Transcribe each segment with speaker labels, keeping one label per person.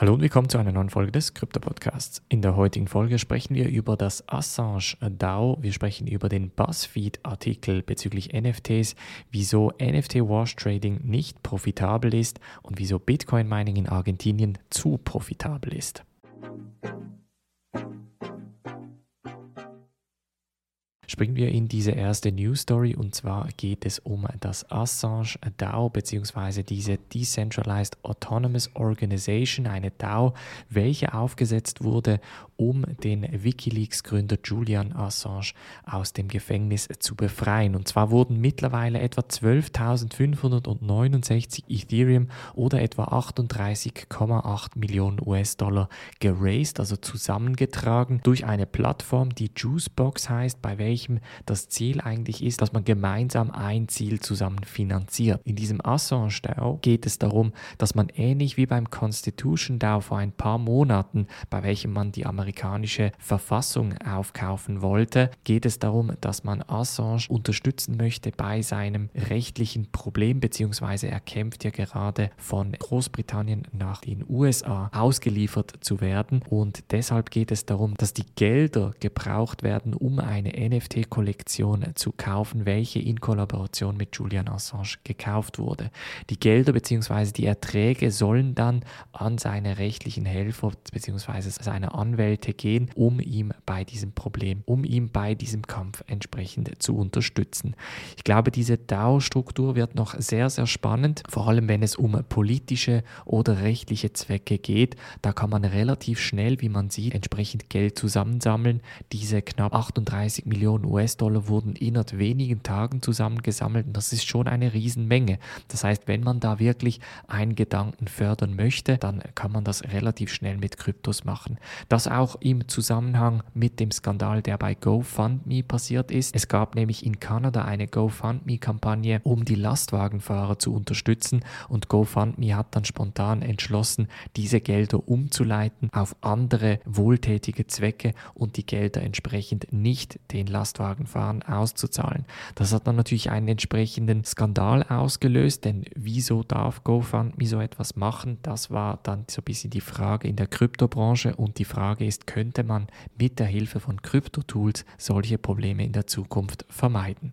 Speaker 1: Hallo und willkommen zu einer neuen Folge des Krypto-Podcasts. In der heutigen Folge sprechen wir über das Assange DAO. Wir sprechen über den BuzzFeed-Artikel bezüglich NFTs, wieso NFT-Wash-Trading nicht profitabel ist und wieso Bitcoin-Mining in Argentinien zu profitabel ist. Springen wir in diese erste News Story und zwar geht es um das Assange DAO bzw. diese Decentralized Autonomous Organization, eine DAO, welche aufgesetzt wurde, um den Wikileaks-Gründer Julian Assange aus dem Gefängnis zu befreien. Und zwar wurden mittlerweile etwa 12.569 Ethereum oder etwa 38,8 Millionen US-Dollar geraced, also zusammengetragen durch eine Plattform, die Juicebox heißt, bei welcher welchem das Ziel eigentlich ist, dass man gemeinsam ein Ziel zusammen finanziert. In diesem Assange DAO geht es darum, dass man ähnlich wie beim Constitution DAO vor ein paar Monaten, bei welchem man die amerikanische Verfassung aufkaufen wollte, geht es darum, dass man Assange unterstützen möchte bei seinem rechtlichen Problem, beziehungsweise er kämpft ja gerade von Großbritannien nach den USA ausgeliefert zu werden und deshalb geht es darum, dass die Gelder gebraucht werden, um eine NFT NFT-Kollektion zu kaufen, welche in Kollaboration mit Julian Assange gekauft wurde. Die Gelder bzw. die Erträge sollen dann an seine rechtlichen Helfer bzw. seine Anwälte gehen, um ihm bei diesem Problem, um ihm bei diesem Kampf entsprechend zu unterstützen. Ich glaube, diese DAO-Struktur wird noch sehr, sehr spannend, vor allem wenn es um politische oder rechtliche Zwecke geht. Da kann man relativ schnell, wie man sieht, entsprechend Geld zusammensammeln. Diese knapp 38 Millionen Millionen US-Dollar wurden innerhalb wenigen Tagen zusammengesammelt und das ist schon eine Riesenmenge. Das heißt, wenn man da wirklich einen Gedanken fördern möchte, dann kann man das relativ schnell mit Kryptos machen. Das auch im Zusammenhang mit dem Skandal, der bei GoFundMe passiert ist. Es gab nämlich in Kanada eine GoFundMe-Kampagne, um die Lastwagenfahrer zu unterstützen und GoFundMe hat dann spontan entschlossen, diese Gelder umzuleiten auf andere wohltätige Zwecke und die Gelder entsprechend nicht den Lastwagenfahrern Lastwagenfahren auszuzahlen. Das hat dann natürlich einen entsprechenden Skandal ausgelöst, denn wieso darf GoFundMe so etwas machen? Das war dann so ein bisschen die Frage in der Kryptobranche und die Frage ist, könnte man mit der Hilfe von Kryptotools solche Probleme in der Zukunft vermeiden?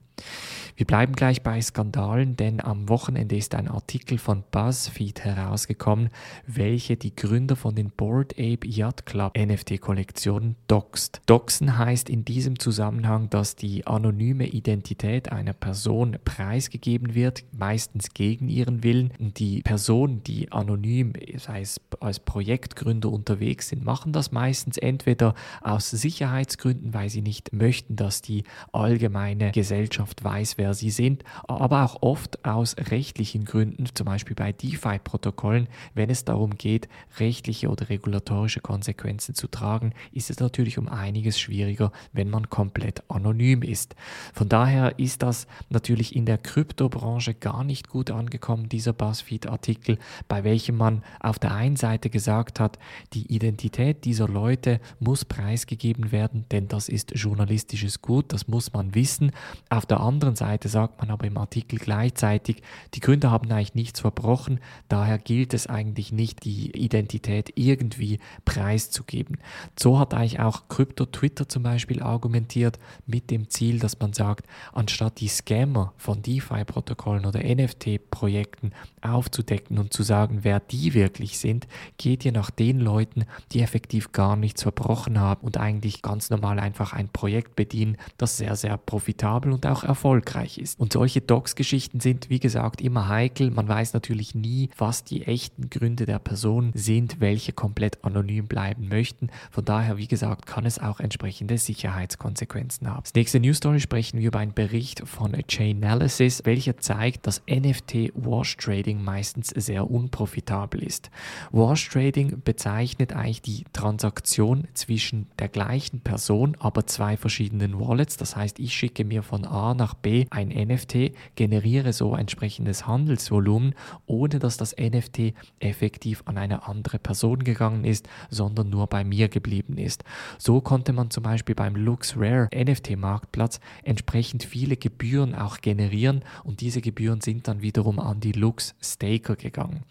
Speaker 1: Wir bleiben gleich bei Skandalen, denn am Wochenende ist ein Artikel von BuzzFeed herausgekommen, welche die Gründer von den Board Ape Yacht Club NFT-Kollektionen doxt. Doxen heißt in diesem Zusammenhang, dass die anonyme Identität einer Person preisgegeben wird, meistens gegen ihren Willen. Die Personen, die anonym, sei es als Projektgründer unterwegs sind, machen das meistens entweder aus Sicherheitsgründen, weil sie nicht möchten, dass die allgemeine Gesellschaft weiß, wer sie sind, aber auch oft aus rechtlichen Gründen, zum Beispiel bei DeFi-Protokollen, wenn es darum geht, rechtliche oder regulatorische Konsequenzen zu tragen, ist es natürlich um einiges schwieriger, wenn man komplett anonym ist. Von daher ist das natürlich in der Kryptobranche gar nicht gut angekommen, dieser BuzzFeed-Artikel, bei welchem man auf der einen Seite gesagt hat, die Identität dieser Leute muss preisgegeben werden, denn das ist journalistisches Gut, das muss man wissen. Auf der der anderen Seite sagt man aber im Artikel gleichzeitig, die Gründer haben eigentlich nichts verbrochen, daher gilt es eigentlich nicht, die Identität irgendwie preiszugeben. So hat eigentlich auch Krypto Twitter zum Beispiel argumentiert mit dem Ziel, dass man sagt, anstatt die Scammer von DeFi-Protokollen oder NFT-Projekten aufzudecken und zu sagen, wer die wirklich sind, geht ihr nach den Leuten, die effektiv gar nichts verbrochen haben und eigentlich ganz normal einfach ein Projekt bedienen, das sehr, sehr profitabel und auch erfolgreich ist. Und solche Docs-Geschichten sind, wie gesagt, immer heikel. Man weiß natürlich nie, was die echten Gründe der Person sind, welche komplett anonym bleiben möchten. Von daher, wie gesagt, kann es auch entsprechende Sicherheitskonsequenzen haben. Als nächste News Story sprechen wir über einen Bericht von Chainalysis, welcher zeigt, dass NFT Wash Trading meistens sehr unprofitabel ist. Wash Trading bezeichnet eigentlich die Transaktion zwischen der gleichen Person, aber zwei verschiedenen Wallets. Das heißt, ich schicke mir von A nach B ein NFT, generiere so entsprechendes Handelsvolumen, ohne dass das NFT effektiv an eine andere Person gegangen ist, sondern nur bei mir geblieben ist. So konnte man zum Beispiel beim LuxRare NFT-Marktplatz entsprechend viele Gebühren auch generieren und diese Gebühren sind dann wiederum an die Lux Staker gegangen.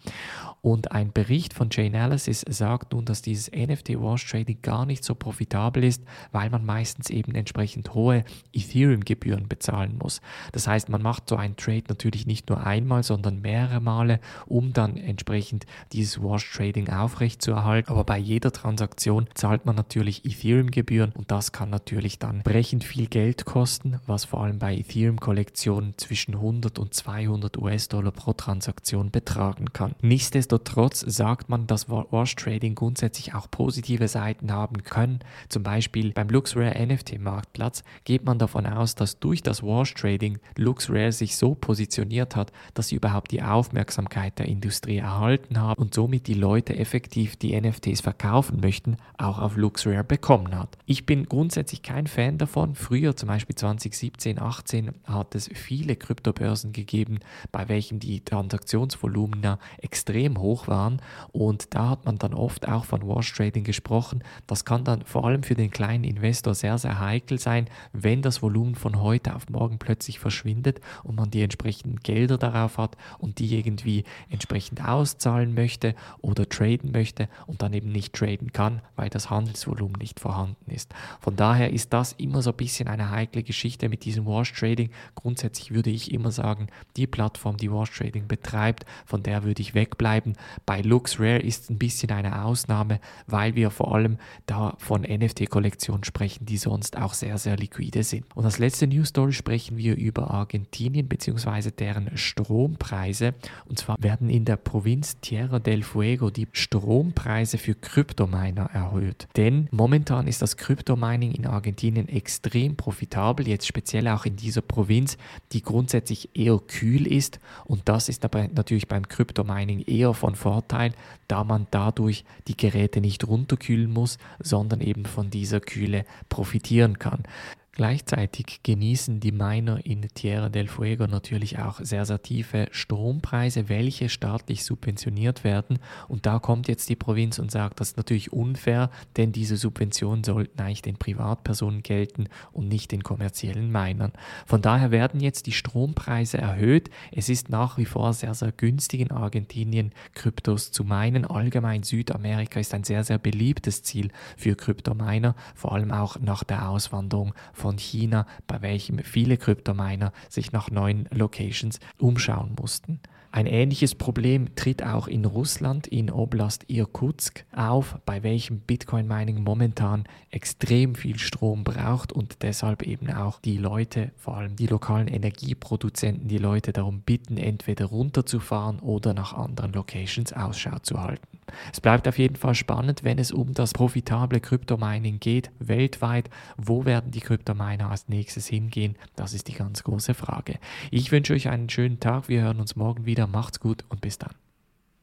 Speaker 1: Und ein Bericht von Chainalysis sagt nun, dass dieses NFT Wash Trading gar nicht so profitabel ist, weil man meistens eben entsprechend hohe Ethereum-Gebühren bezahlen muss. Das heißt, man macht so einen Trade natürlich nicht nur einmal, sondern mehrere Male, um dann entsprechend dieses Wash Trading aufrechtzuerhalten. Aber bei jeder Transaktion zahlt man natürlich Ethereum-Gebühren und das kann natürlich dann brechend viel Geld kosten, was vor allem bei Ethereum-Kollektionen zwischen 100 und 200 US-Dollar pro Transaktion betragen kann. Nichtsdestotrotz sagt man, dass Wash Trading grundsätzlich auch positive Seiten haben können. Zum Beispiel beim LuxRare NFT-Marktplatz geht man davon aus, dass durch das Wash Trading LuxRare sich so positioniert hat, dass sie überhaupt die Aufmerksamkeit der Industrie erhalten haben und somit die Leute effektiv die NFTs verkaufen möchten, auch auf LuxRare bekommen hat. Ich bin grundsätzlich kein Fan davon. Früher, zum Beispiel 2017, 18, hat es viele Kryptobörsen gegeben, bei welchen die Transaktionsvolumina extrem hoch waren und da hat man dann oft auch von Wash Trading gesprochen. Das kann dann vor allem für den kleinen Investor sehr, sehr heikel sein, wenn das Volumen von heute auf morgen plötzlich verschwindet und man die entsprechenden Gelder darauf hat und die irgendwie entsprechend auszahlen möchte oder traden möchte und dann eben nicht traden kann, weil das Handelsvolumen nicht vorhanden ist. Von daher ist das immer so ein bisschen eine heikle Geschichte mit diesem Wash Trading. Grundsätzlich würde ich immer sagen, die Plattform, die Wash Trading betreibt, von der würde ich wegbleiben. Bei LuxRare ist ein bisschen eine Ausnahme, weil wir vor allem da von NFT-Kollektionen sprechen, die sonst auch sehr, sehr liquide sind. Und als letzte News Story sprechen wir über Argentinien bzw. deren Strompreise. Und zwar werden in der Provinz Tierra del Fuego die Strompreise für Kryptominer erhöht. Denn momentan ist das Kryptomining in Argentinien extrem profitabel, jetzt speziell auch in dieser Provinz, die grundsätzlich eher kühl ist. Und das ist aber natürlich beim Kryptomining eher von Vorteil, da man dadurch die Geräte nicht runterkühlen muss, sondern eben von dieser Kühle profitieren kann. Gleichzeitig genießen die Miner in Tierra del Fuego natürlich auch sehr, sehr tiefe Strompreise, welche staatlich subventioniert werden. Und da kommt jetzt die Provinz und sagt, das ist natürlich unfair, denn diese Subventionen sollten eigentlich den Privatpersonen gelten und nicht den kommerziellen Minern. Von daher werden jetzt die Strompreise erhöht. Es ist nach wie vor sehr, sehr günstig in Argentinien Kryptos zu meinen. Allgemein Südamerika ist ein sehr, sehr beliebtes Ziel für Kryptominer, vor allem auch nach der Auswanderung von von China, bei welchem viele Kryptominer sich nach neuen Locations umschauen mussten. Ein ähnliches Problem tritt auch in Russland in Oblast Irkutsk auf, bei welchem Bitcoin Mining momentan extrem viel Strom braucht und deshalb eben auch die Leute, vor allem die lokalen Energieproduzenten, die Leute darum bitten, entweder runterzufahren oder nach anderen Locations Ausschau zu halten. Es bleibt auf jeden Fall spannend, wenn es um das profitable Kryptomining geht, weltweit. Wo werden die Kryptominer als nächstes hingehen? Das ist die ganz große Frage. Ich wünsche euch einen schönen Tag. Wir hören uns morgen wieder. Macht's gut und bis dann.